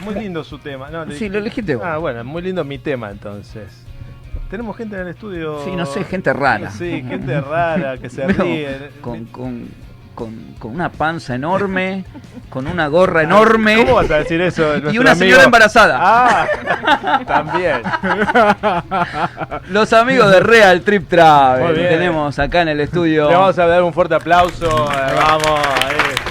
Muy lindo su tema. No, Sí, lo elegiste vos. Ah, bueno, muy lindo mi tema entonces. Tenemos gente en el estudio. Sí, no sé, gente rara. Sí, gente rara que se ríe. Con, con, con, con una panza enorme, con una gorra enorme. ¿Cómo vas a decir eso? de Y una amigo? señora embarazada. Ah, también. Los amigos de Real Trip Travel. Tenemos acá en el estudio. Le vamos a dar un fuerte aplauso. Eh, Vamos. ahí.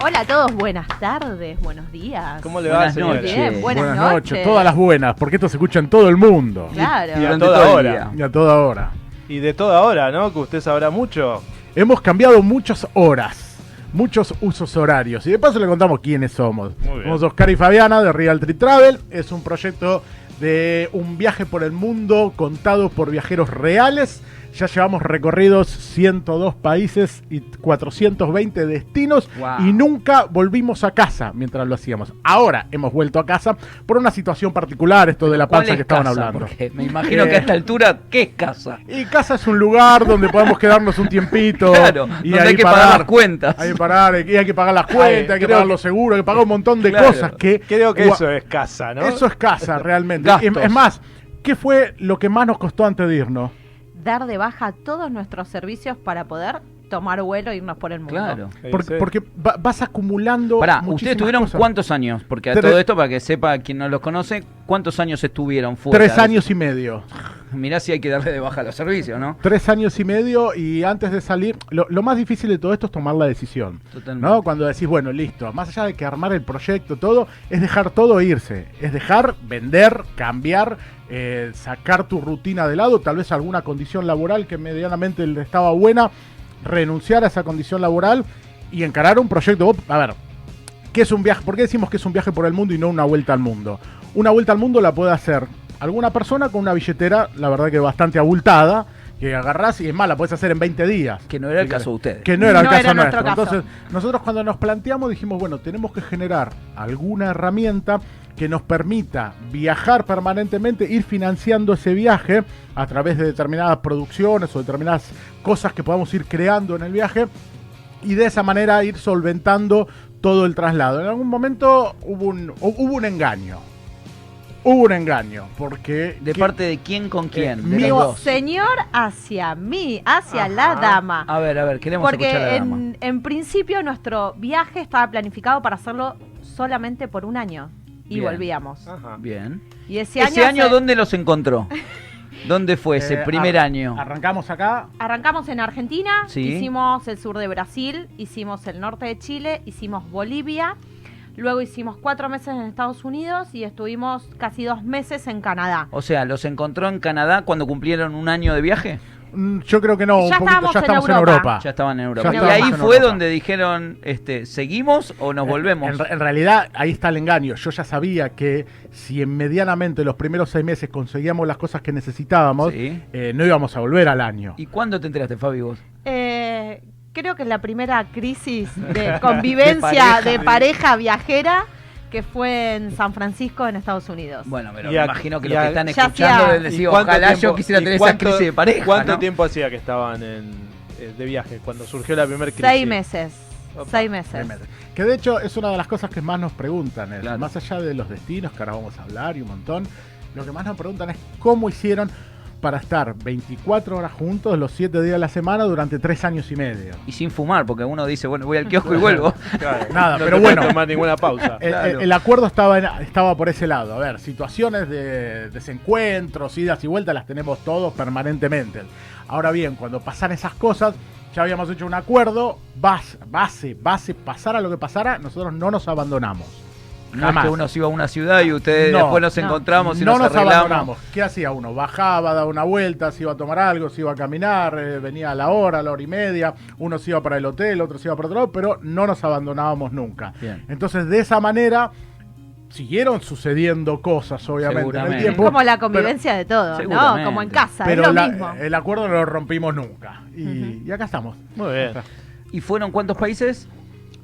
Hola a todos, buenas tardes, buenos días. ¿Cómo le va, Buenas señora? noches. Bien, buenas, Buenas noches. todas las buenas, porque esto se escucha en todo el mundo. Claro. Y a Durante toda todo el hora. Y a toda hora. Y de toda hora, ¿no? Que usted sabrá mucho. Hemos cambiado muchas horas, muchos usos horarios. Y de paso le contamos quiénes somos. Muy bien. Somos Oscar y Fabiana de Real Trip Travel. Es un proyecto de un viaje por el mundo contado por viajeros reales. Ya llevamos recorridos 102 países y 420 destinos Wow. y nunca volvimos a casa mientras lo hacíamos. Ahora hemos vuelto a casa por una situación particular, esto de la ¿Cuál panza es que estaban casa? hablando. Porque me imagino Eh. que a esta altura, ¿qué es casa? Y casa es un lugar donde podemos quedarnos un tiempito. Claro, y donde hay que pagar las cuentas. Hay que pagar, y hay que pagar las cuentas, hay que pagar que- los seguros, hay que pagar un montón de Claro. cosas que. Creo que eso es casa, ¿no? Eso es casa, realmente. Y- Es más, ¿qué fue lo que más nos costó antes de irnos? Dar de baja todos nuestros servicios para poder tomar vuelo e irnos por el mundo. Claro. Porque, sí. porque va- vas acumulando. Pará, ¿ustedes tuvieron cosas. cuántos años? Porque a Tres- todo esto, para que sepa quien no los conoce, ¿cuántos años estuvieron fuera? Tres años y medio. Mirá si hay que darle de baja los servicios, ¿no? Tres años y medio y antes de salir, lo, lo más difícil de todo esto es tomar la decisión. Totalmente. ¿No? Cuando decís, bueno, listo, más allá de que armar el proyecto, todo, es dejar todo e irse. Es dejar, vender, cambiar, eh, sacar tu rutina de lado, tal vez alguna condición laboral que medianamente le estaba buena, renunciar a esa condición laboral y encarar un proyecto. A ver, ¿qué es un viaje? ¿Por qué decimos que es un viaje por el mundo y no una vuelta al mundo? Una vuelta al mundo la puede hacer alguna persona con una billetera, la verdad que bastante abultada, que agarrás y es más, la puedes hacer en 20 días. Que no era el caso de ustedes. Que no era el caso era nuestro nuestro. caso. Entonces, nosotros cuando nos planteamos dijimos, bueno, tenemos que generar alguna herramienta que nos permita viajar permanentemente, ir financiando ese viaje a través de determinadas producciones o determinadas cosas que podamos ir creando en el viaje y de esa manera ir solventando todo el traslado. En algún momento hubo un, hubo un engaño. Hubo un engaño, porque... ¿De que- parte de quién con quién? de mío- los dos. Señor hacia mí, hacia Ajá. la dama. A ver, a ver, queremos escuchar a Porque la dama. en, en principio nuestro viaje estaba planificado para hacerlo solamente por un año. Y Bien. volvíamos. Ajá. Bien. Y ese, ¿Ese año se- dónde los encontró? ¿Dónde fue ese eh, primer ar- año? Arrancamos acá, Arrancamos en Argentina, Sí. hicimos el sur de Brasil, hicimos el norte de Chile, hicimos Bolivia, luego hicimos cuatro meses en Estados Unidos y estuvimos casi dos meses en Canadá. O sea, ¿los encontró en Canadá cuando cumplieron un año de viaje? Mm, Yo creo que no, un Ya poquito, estábamos ya en estamos en Europa. Europa. Ya estaban en Europa. Ya y ahí en fue Europa. donde dijeron, este, ¿seguimos o nos volvemos? En, en realidad, ahí está el engaño. Yo ya sabía que si en medianamente los primeros seis meses conseguíamos las cosas que necesitábamos, Sí. eh, no íbamos a volver al año. ¿Y cuándo te enteraste, Fabi, vos? Eh, creo que la primera crisis de De convivencia pareja. de pareja viajera que fue en San Francisco, en Estados Unidos. Bueno, pero Y me a- imagino que los a- que están escuchando deben ¿Y decir, ojalá yo tiempo- quisiera y tener esa crisis de pareja. ¿Cuánto ¿no? tiempo hacía que estaban en, eh, de viaje cuando surgió la primera crisis? Seis meses. Opa. Seis meses. Que de hecho es una de las cosas que más nos preguntan. es, Claro. Más allá de los destinos, que ahora vamos a hablar y un montón, lo que más nos preguntan es cómo hicieron para estar 24 horas juntos los 7 días de la semana durante 3 años y medio. Y sin fumar, porque uno dice, bueno, voy al kiosco y vuelvo. Claro, Nada, no pero te bueno. tomar ninguna pausa. El, Claro. el- el acuerdo estaba, en- estaba por ese lado. A ver, situaciones de desencuentros, idas y vueltas las tenemos todos permanentemente. Ahora bien, cuando pasan esas cosas, ya habíamos hecho un acuerdo, base, base, base, pasara lo que pasara, nosotros no nos abandonamos. No es Jamás. que uno se iba a una ciudad y ustedes No, después nos no. encontramos y no nos, nos arreglamos. abandonamos. ¿Qué hacía uno? Bajaba, daba una vuelta, se iba a tomar algo, se iba a caminar, eh, venía a la hora, a la hora y media, uno se iba para el hotel, otro se iba para otro lado, pero no nos abandonábamos nunca. Bien. Entonces, de esa manera, siguieron sucediendo cosas, obviamente, en el Seguramente. Es tiempo. como la convivencia de todo, ¿no? Como en casa, pero es lo la- mismo. el acuerdo no lo rompimos nunca. Y, y acá estamos. Muy bien. ¿Y fueron cuántos países?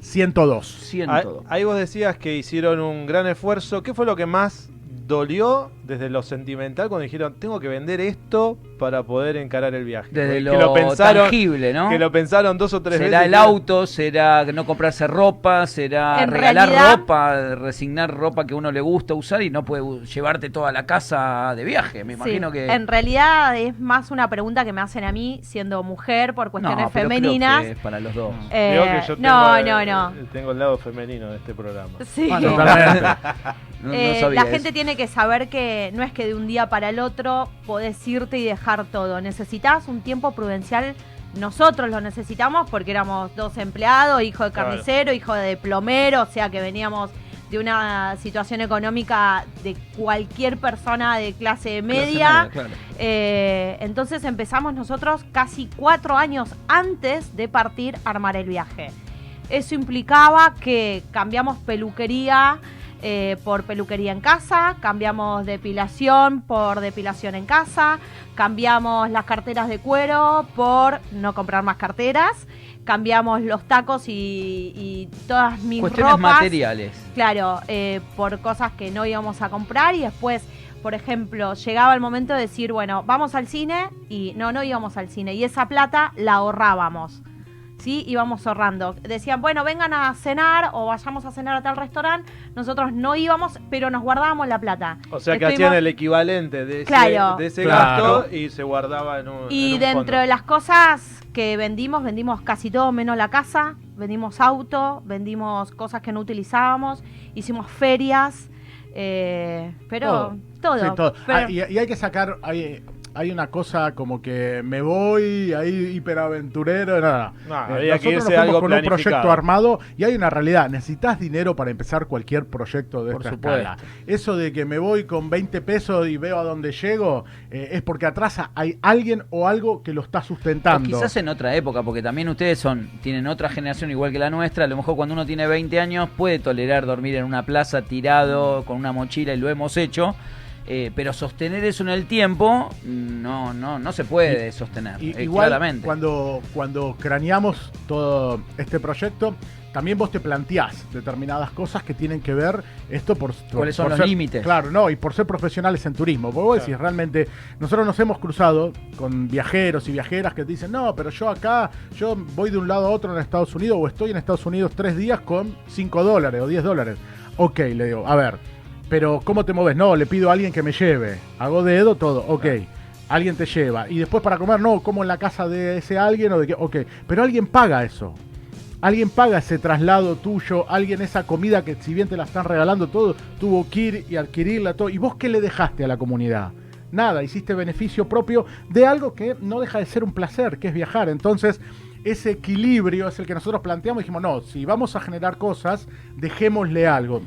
102. Ahí, Ciento. ahí vos decías que hicieron un gran esfuerzo. ¿Qué fue lo que más dolió desde lo sentimental cuando dijeron, tengo que vender esto para poder encarar el viaje? Desde que lo, pensaron, tangible, ¿no? Que lo pensaron dos o tres veces. será el auto, será no comprarse ropa, será En regalar realidad- ropa, resignar ropa que a uno le gusta usar y no puede llevarte toda la casa de viaje. Me Sí, imagino que. En realidad es más una pregunta que me hacen a mí siendo mujer por cuestiones no, pero creo femeninas. que es para los dos. Eh, que yo no, tengo, no, eh, no. Tengo el lado femenino de este programa. Sí. Ah. No- no Eh, la gente eso. tiene que saber que no es que de un día para el otro podés irte y dejar todo. Necesitas un tiempo prudencial. Nosotros lo necesitamos porque éramos dos empleados, hijo de Claro. carnicero, hijo de plomero, o sea que veníamos de una situación económica de cualquier persona de clase Clase media. claro. Eh, entonces empezamos nosotros casi cuatro años antes de partir a armar el viaje. Eso implicaba que cambiamos peluquería eh, por peluquería en casa, cambiamos depilación por depilación en casa, cambiamos las carteras de cuero por no comprar más carteras, cambiamos los tacos y, y todas mis Cuestiones ropas. materiales. Claro, eh, por cosas que no íbamos a comprar y después, por ejemplo, llegaba el momento de decir, bueno, vamos al cine y no, no íbamos al cine y esa plata la ahorrábamos. ¿Sí? Íbamos ahorrando. Decían, bueno, vengan a cenar o vayamos a cenar a tal restaurante. Nosotros no íbamos, pero nos guardábamos la plata. O sea que Estuvimos- hacían el equivalente de ese, Claro. de ese Claro. gasto y se guardaba en un. Y en un dentro fondo. de las cosas que vendimos, vendimos casi todo menos la casa, vendimos auto, vendimos cosas que no utilizábamos, hicimos ferias, eh, pero todo. Sí, todo. Pero- Ah, y, y hay que sacar, hay, hay una cosa como que me voy ahí hiperaventurero, nada. No, Eh, nosotros nos algo con un proyecto armado y hay una realidad, necesitas dinero para empezar cualquier proyecto de Por esta supuesto. escala. Eso de que me voy con 20 pesos y veo a dónde llego, eh, es porque atrás hay alguien o algo que lo está O sustentando. quizás en otra época, porque también ustedes son tienen otra generación igual que la nuestra. A lo mejor cuando uno tiene 20 años puede tolerar dormir en una plaza tirado con una mochila y lo hemos hecho. Eh, pero sostener eso en el tiempo no no no se puede sostener Y- eh, igual claramente. cuando, cuando craneamos todo este proyecto, también vos te planteás determinadas cosas que tienen que ver esto por, por- ¿Cuáles son por los límites? Claro, no, y por ser profesionales en turismo. Porque vos decís, realmente, nosotros nos hemos cruzado con viajeros y viajeras que te dicen, no, pero yo acá, yo voy de un lado a otro en Estados Unidos o estoy en Estados Unidos tres días con 5 dólares o 10 dólares. Ok, le digo, a ver, pero ¿cómo te moves? No, le pido a alguien que me lleve. Hago dedo, todo, ok. Alguien te lleva. Y después para comer, no, como en la casa de ese alguien o de qué. Ok, pero alguien paga eso. Alguien paga ese traslado tuyo, alguien esa comida que si bien te la están regalando todo, tuvo que ir y adquirirla todo. ¿Y vos qué le dejaste a la comunidad? Nada, hiciste beneficio propio de algo que no deja de ser un placer, que es viajar. Entonces, ese equilibrio es el que nosotros planteamos y dijimos, no, si vamos a generar cosas, dejémosle algo.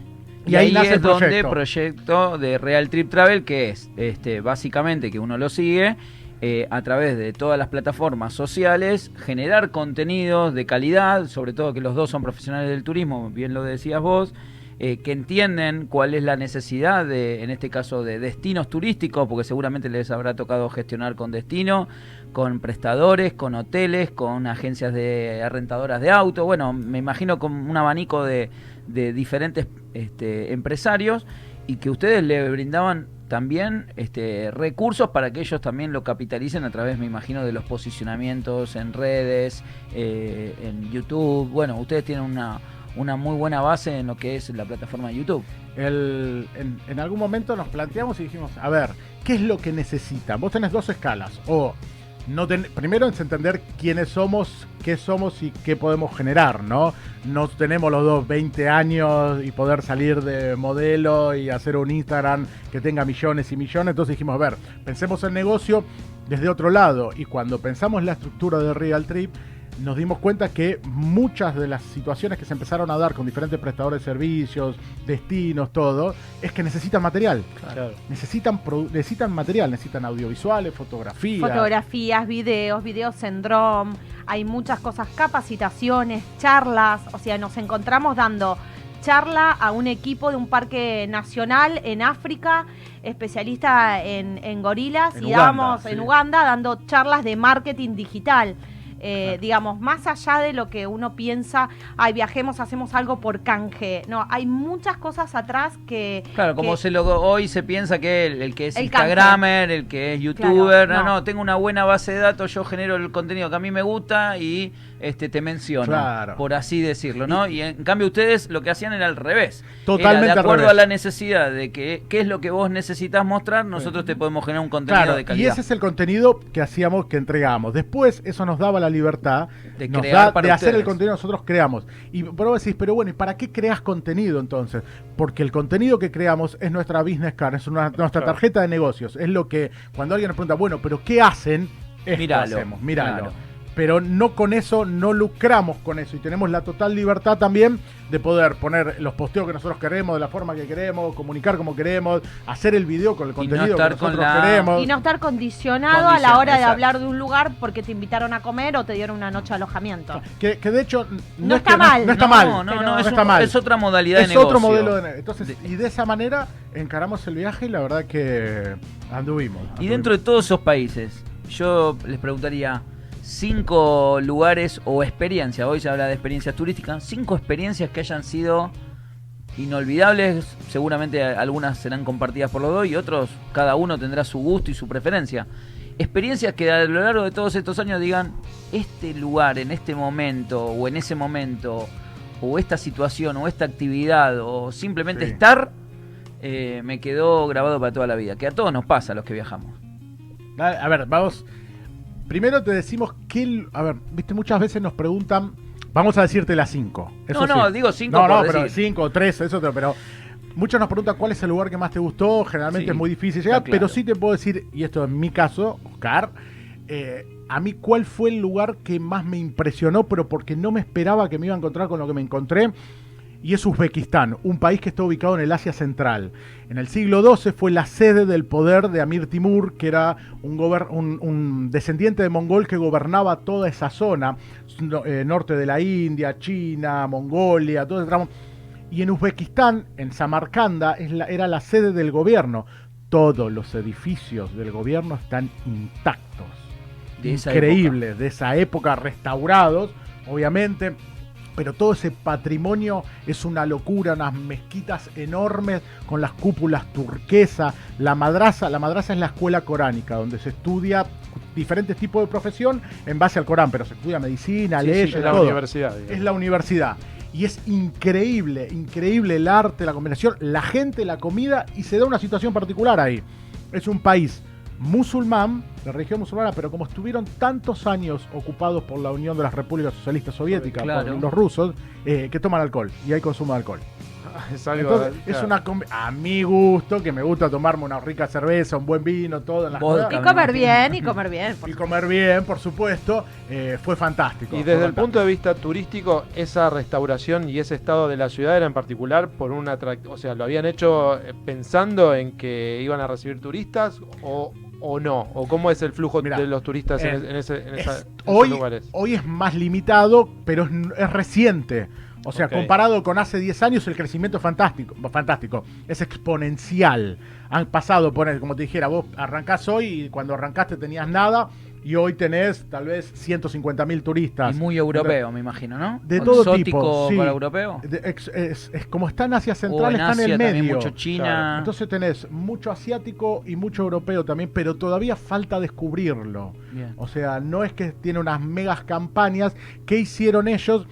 Y, ahí, nace es el donde proyecto. proyecto de Real Trip Travel, que es este, básicamente que uno lo sigue eh, a través de todas las plataformas sociales, generar contenidos de calidad, sobre todo que los dos son profesionales del turismo, bien lo decías vos, eh, que entienden cuál es la necesidad de, en este caso, de destinos turísticos, porque seguramente les habrá tocado gestionar con destino, con prestadores, con hoteles, con agencias de arrentadoras de auto, bueno, me imagino con un abanico de, de diferentes este, empresarios y que ustedes le brindaban también este, recursos para que ellos también lo capitalicen a través, me imagino, de los posicionamientos en redes, eh, en YouTube. Bueno, ustedes tienen una, una muy buena base en lo que es la plataforma de YouTube. El- en, algún momento nos planteamos y dijimos, a ver, ¿qué es lo que necesitan? Vos tenés dos escalas. O no primero es entender quiénes somos, qué somos y qué podemos generar, ¿no? No tenemos los dos 20 años y poder salir de modelo y hacer un Instagram que tenga millones y millones. Entonces dijimos, a ver, pensemos el negocio desde otro lado. Y cuando pensamos la estructura de Real Trip, nos dimos cuenta que muchas de las situaciones que se empezaron a dar con diferentes prestadores de servicios, destinos, todo, es que necesitan material. Claro. Necesitan, necesitan material, necesitan audiovisuales, fotografías. Fotografías, videos, videos en drone, hay muchas cosas, capacitaciones, charlas, o sea, nos encontramos dando charla a un equipo de un parque nacional en África, especialista en, en gorilas, En y Uganda, dábamos sí. en Uganda dando charlas de marketing digital. Eh, digamos, más allá de lo que uno piensa, ay, viajemos, hacemos algo por canje. No, hay muchas cosas atrás que... Claro, como que- se lo, hoy se piensa que el, el que es El Instagramer, el que es youtuber, Claro, no, no. no, tengo una buena base de datos, yo genero el contenido que a mí me gusta y este te menciono, Claro. por así decirlo, ¿no? Y en cambio ustedes lo que hacían era al revés. Totalmente Era de acuerdo revés. a la necesidad de que qué es lo que vos necesitas mostrar, nosotros te podemos generar un contenido Claro, de y calidad. ese es el contenido que hacíamos, que entregábamos. Después, eso nos daba la libertad De nos crear da para de hacer el contenido que nosotros creamos. Y pero vos decís, pero bueno, ¿y para qué creas contenido entonces? Porque el contenido que creamos es nuestra business card, es una- nuestra tarjeta de negocios. Es lo que, cuando alguien nos pregunta, bueno, ¿pero qué hacen? Esto Míralo, hacemos, míralo. claro. Pero no con eso, no lucramos con eso. Y tenemos la total libertad también de poder poner los posteos que nosotros queremos, de la forma que queremos, comunicar como queremos, hacer el video con el contenido que con nosotros la- queremos. Y no estar condicionado a la hora de exacto. hablar de un lugar porque te invitaron a comer o te dieron una noche de alojamiento. Que, que de hecho no, No es está que mal. No, está no, mal. No, no, no, es, No un- está mal. es otra modalidad es de negocio. otro modelo de ne- Entonces, De- y de esa manera encaramos el viaje y la verdad que anduvimos. Y dentro de todos esos países, yo les preguntaría cinco lugares o experiencias, hoy se habla de experiencias turísticas, cinco experiencias que hayan sido inolvidables, seguramente algunas serán compartidas por los dos y otros, cada uno tendrá su gusto y su preferencia. Experiencias que a lo largo de todos estos años digan, este lugar, en este momento, o en ese momento, o esta situación, o esta actividad, o simplemente Sí. estar, eh, me quedó grabado para toda la vida. Que a todos nos pasa a los que viajamos. A a ver, vamos. Primero te decimos que. A ver, viste, muchas veces nos preguntan. Vamos a decirte las cinco. Eso No, no, sí. digo cinco No, no, pero decir. cinco o tres, eso otro, pero. Muchos nos preguntan cuál es el lugar que más te gustó. Generalmente Sí, es muy difícil llegar, claro. pero sí te puedo decir, y esto en mi caso, Oscar, eh, a mí cuál fue el lugar que más me impresionó, pero porque no me esperaba que me iba a encontrar con lo que me encontré. Y es Uzbekistán, un país que está ubicado en el Asia Central. En el siglo XII fue la sede del poder de Amir Timur, que era un, gober- un- un descendiente de mongol que gobernaba toda esa zona, eh, norte de la India, China, Mongolia, todo ese tramo. Y en Uzbekistán, en Samarcanda, es la- era la sede del gobierno. Todos los edificios del gobierno están intactos. De esa de esa época, restaurados, obviamente. Pero todo ese patrimonio es una locura, unas mezquitas enormes con las cúpulas turquesas. La madraza, la madraza es la escuela coránica, donde se estudia diferentes tipos de profesión en base al Corán, pero se estudia medicina, Sí, sí, leyes, Es la todo universidad. digamos. es la universidad. Y es increíble, increíble el arte, la combinación, la gente, la comida, y se da una situación particular ahí. Es un país musulmán, de religión musulmana, pero como estuvieron tantos años ocupados por la Unión de las Repúblicas Socialistas Soviéticas, Claro. por los rusos, eh, que toman alcohol, y hay consumo de alcohol. Es algo. Entonces, es una a mi gusto, que me gusta tomarme una rica cerveza, un buen vino, todo en las Vodka. cosas, Y me comer bien, y comer bien. por y comer bien, por supuesto, eh, fue fantástico. Y desde el fantástico. punto de vista turístico, esa restauración y ese estado de la ciudad era en particular por un atractivo. O sea, ¿lo habían hecho eh, pensando en que iban a recibir turistas o, o no? ¿O cómo es el flujo Mirá, de los turistas en, eh, en ese, en Es- esos hoy, lugares? hoy es más limitado, pero es, es reciente. O sea, comparado con hace 10 años, el crecimiento es fantástico, fantástico. Es exponencial. Han pasado, por, como te dijera, vos arrancás hoy y cuando arrancaste tenías nada y hoy tenés tal vez 150 mil turistas. Y muy europeo, me imagino, ¿no? De todo Exótico tipo, sí. para europeo. De- ex- es, es como está en Asia Central, en está en el también medio. mucho China. Claro. Entonces tenés mucho asiático y mucho europeo también, pero todavía falta descubrirlo. Bien. O sea, no es que tiene unas megas campañas. ¿Qué hicieron ellos?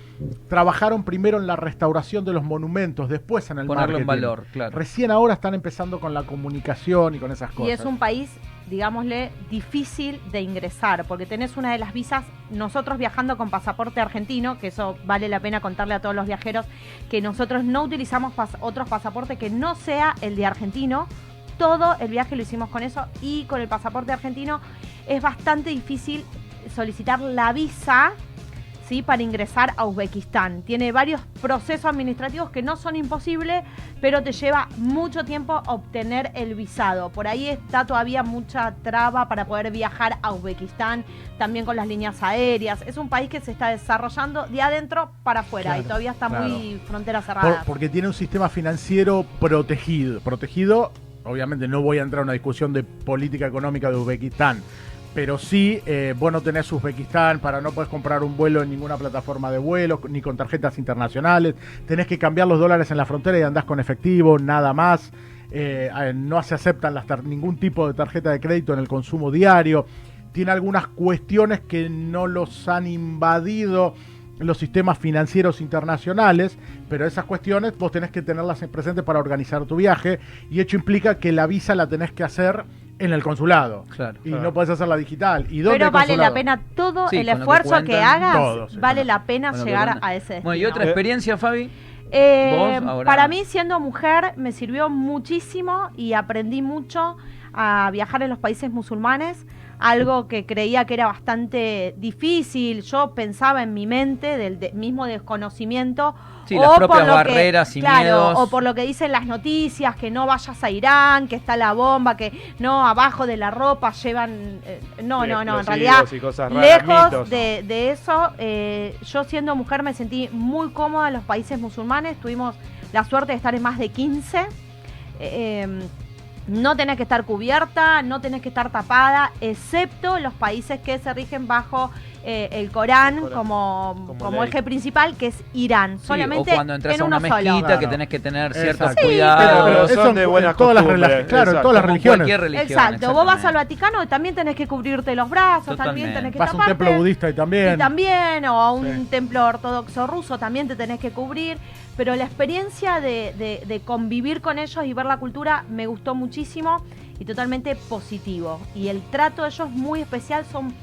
Trabajaron primero en la restauración de los monumentos, después en el Ponerlo en valor, claro. Recién ahora están empezando con la comunicación y con esas Y cosas. es un país, digámosle, difícil de ingresar, porque tenés una de las visas, nosotros viajando con pasaporte argentino, que eso vale la pena contarle a todos los viajeros, que nosotros no utilizamos otros pasaportes que no sea el de argentino. Todo el viaje lo hicimos con eso y con el pasaporte argentino es bastante difícil solicitar la visa ¿sí? para ingresar a Uzbekistán. Tiene varios procesos administrativos que no son imposibles, pero te lleva mucho tiempo obtener el visado. Por ahí está todavía mucha traba para poder viajar a Uzbekistán, también con las líneas aéreas. Es un país que se está desarrollando de adentro para afuera Claro, y todavía está claro. muy frontera Por- cerrada. porque tiene un sistema financiero protegido. Protegido, obviamente no voy a entrar en una discusión de política económica de Uzbekistán, pero sí, eh, vos no tenés Uzbekistán, para no puedes comprar un vuelo en ninguna plataforma de vuelo, ni con tarjetas internacionales, tenés que cambiar los dólares en la frontera y andás con efectivo, nada más. Eh, eh, no se aceptan las ningún tipo de tarjeta de crédito en el consumo diario. Tiene algunas cuestiones que no los han invadido los sistemas financieros internacionales, pero esas cuestiones vos tenés que tenerlas en presente para organizar tu viaje y hecho implica que la visa la tenés que hacer en el consulado Claro. y Claro. no podés hacerla digital. ¿Y dónde Pero vale la pena todo Sí, el que esfuerzo que, hagas, todos, vale la pena llegar a ese destino. Bueno, ¿y otra Eh, experiencia, Fabi? Eh, Para mí, siendo mujer, me sirvió muchísimo y aprendí mucho a viajar en los países musulmanes, algo que creía que era bastante difícil. Yo pensaba en mi mente del de- mismo desconocimiento. Sí, las propias por lo que- barreras y claro, miedos. O por lo que dicen las noticias, que no vayas a Irán, que está la bomba, que no, abajo de la ropa llevan... eh, no, no, no, en realidad raras, Lejos mitos. de, de eso, eh, yo siendo mujer me sentí muy cómoda en los países musulmanes. Tuvimos la suerte de estar en más de 15. Eh, eh, no tenés que estar cubierta, no tenés que estar tapada, excepto los países que se rigen bajo eh, el Corán, El Corán, como, como como eje principal, que es Irán. Sí, Solamente o cuando entras en a una uno solo. mezquita Claro. que tenés que tener ciertos. Sí, cuidados. pero eso son de buenas todas las Claro, en exacto. todas las religiones. religión. Exacto, vos vas al. Vaticano y también tenés que cubrirte los brazos, también Totalmente. tenés que Vas a un templo budista y también. Y también, o a un Sí. templo ortodoxo ruso, también te tenés que cubrir. Pero la experiencia de, de- de convivir con ellos y ver la cultura me gustó muchísimo y totalmente positivo. Y el trato de ellos muy especial, son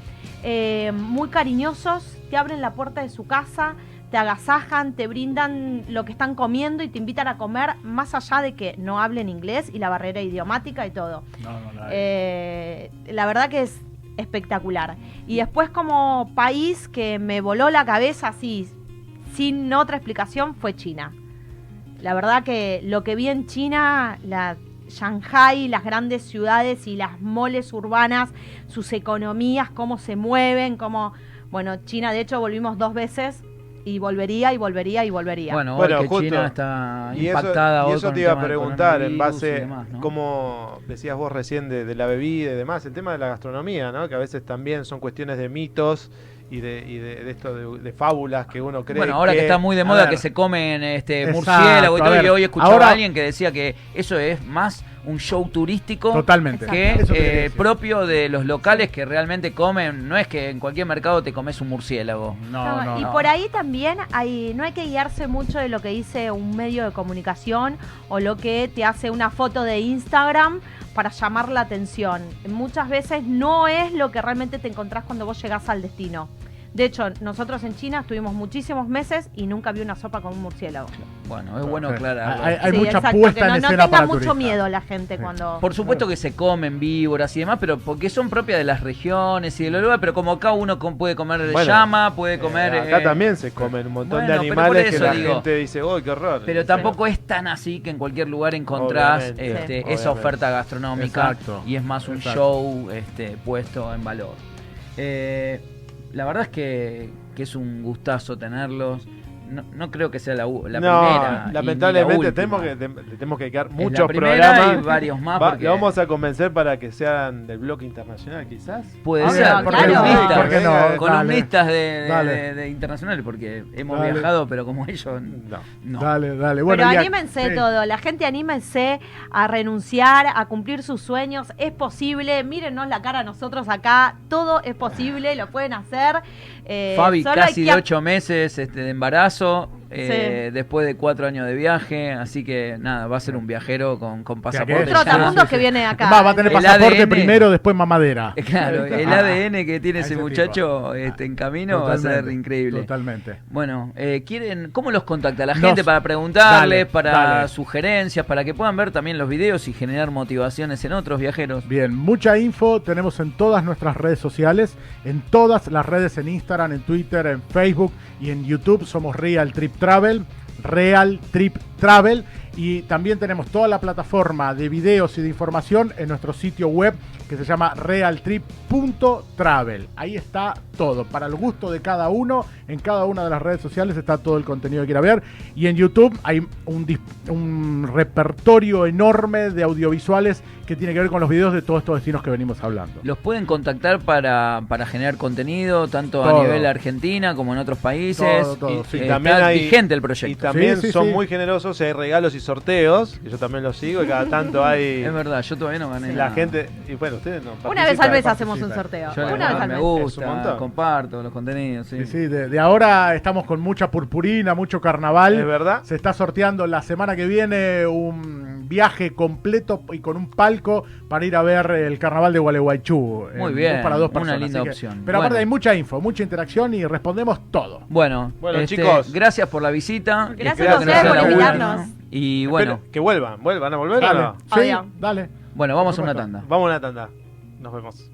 eh, muy cariñosos, te abren la puerta de su casa, te agasajan, te brindan lo que están comiendo y te invitan a comer, más allá de que no hablen inglés y la barrera idiomática y todo. No, no, la- Eh, la verdad que es espectacular. Y después como país que me voló la cabeza así, sin otra explicación, fue China. La verdad que lo que vi en China, la Shanghai, las grandes ciudades y las moles urbanas, sus economías, cómo se mueven, cómo... Bueno, China de hecho volvimos dos veces y volvería y volvería y volvería. Bueno, Bueno, que justo. China está Y eso, impactada y eso te iba a preguntar en base, demás, ¿no? como decías vos recién, de, de la bebida y demás, el tema de la gastronomía, ¿no? que a veces también son cuestiones de mitos y de, y de, de esto de, de fábulas que uno cree Bueno, ahora que, que está muy de moda ver. que se comen este murciélago y todo, ver, y hoy escuchaba ahora- a alguien que decía que eso es más un show turístico Totalmente. que eh, propio de los locales que realmente comen. No es que en cualquier mercado te comes un murciélago. No, No, no, y no. por ahí también hay, no hay que guiarse mucho de lo que dice un medio de comunicación o lo que te hace una foto de Instagram para llamar la atención. Muchas veces no es lo que realmente te encontrás cuando vos llegás al destino. De hecho, nosotros en China estuvimos muchísimos meses y nunca vi una sopa con un murciélago. Bueno, es bueno aclararlo. Hay- hay Sí, mucha exacto, puesta que en no, no escena tenga para mucho miedo la gente Sí. cuando... Por supuesto que se comen víboras y demás, pero porque son propias de las regiones y de los lugares, pero como acá uno com- puede comer Bueno, llama, puede comer... Eh, acá eh, también se comen un montón bueno, de animales que eso la digo. gente dice, ¡uy, qué horror! Pero Sí. tampoco es tan así que en cualquier lugar encontrás este, sí. esa oferta gastronómica Exacto, y es más un exacto. show este, puesto en valor. Eh, la verdad es que, es un gustazo tenerlos. No, no creo que sea la, u- la no, primera. la lamentablemente tenemos que, tenemos que quedar Es muchos programas. y varios más. Va- porque Lo vamos a convencer para que sean del bloque internacional, quizás. Puede Ah, ser, claro, columnistas, ¿Por qué no? Columnistas de, de- de- de internacionales, porque hemos Dale. viajado, pero como ellos No. no. Dale, dale. Bueno, Pero anímense sí. todo, la gente anímense a renunciar, a cumplir sus sueños, es posible, mírennos la cara a nosotros acá, todo es posible, lo pueden hacer. Eh, Fabi, casi de ocho meses este, de embarazo, adesso eh, después de cuatro años de viaje, así que nada, va a ser un viajero con, con pasaporte. Trotamundos que viene acá. Va, va a tener El pasaporte ADN. primero, después mamadera. Claro, el Ah, ADN que tiene ese muchacho este, en camino va a ser increíble. Totalmente. Bueno, eh, quieren, ¿cómo los contacta la Nos- gente para preguntarles, Dale, para dale. sugerencias, para que puedan ver también los videos y generar motivaciones en otros viajeros? Bien, mucha info tenemos en todas nuestras redes sociales, en todas las redes en Instagram, en Twitter, en Facebook y en YouTube. Somos Real Trip Travel, Real Trip Travel y también tenemos toda la plataforma de videos y de información en nuestro sitio web que se llama realtrip.travel. Ahí está todo, para el gusto de cada uno, en cada una de las redes sociales está todo el contenido que quiera ver y en YouTube hay un, dis- un repertorio enorme de audiovisuales que tiene que ver con los videos de todos estos destinos que venimos hablando. Los pueden contactar para, para generar contenido, tanto Todo. a nivel argentina como en otros países. Todo, todo, Y- sí. eh, Y también está hay- vigente el Y proyecto. también Sí, sí, son sí. muy generosos, hay regalos y sorteos, que yo también los sigo y cada tanto hay Es verdad, yo todavía no gané. la nada. gente y bueno, ustedes no Una vez al mes hacemos un sorteo. Yo Una vez al me mes. Es un gusta, montón. Comparto los contenidos. Sí. Sí, sí, de, de ahora estamos con mucha purpurina, mucho carnaval. ¿Es verdad? Se está sorteando la semana que viene un viaje completo y con un palco para ir a ver el carnaval de Gualeguaychú. Muy en- bien, para dos una personas. linda así que- opción. Pero aparte Bueno. hay mucha info, mucha interacción y respondemos todo. Bueno, Bueno, este, chicos. gracias por la visita. Gracias a ustedes por invitarnos. Y Espero bueno, que vuelvan, vuelvan a volver o Dale. no? Sí, dale. bueno, vamos a una tanda. Vamos a una tanda. Nos vemos.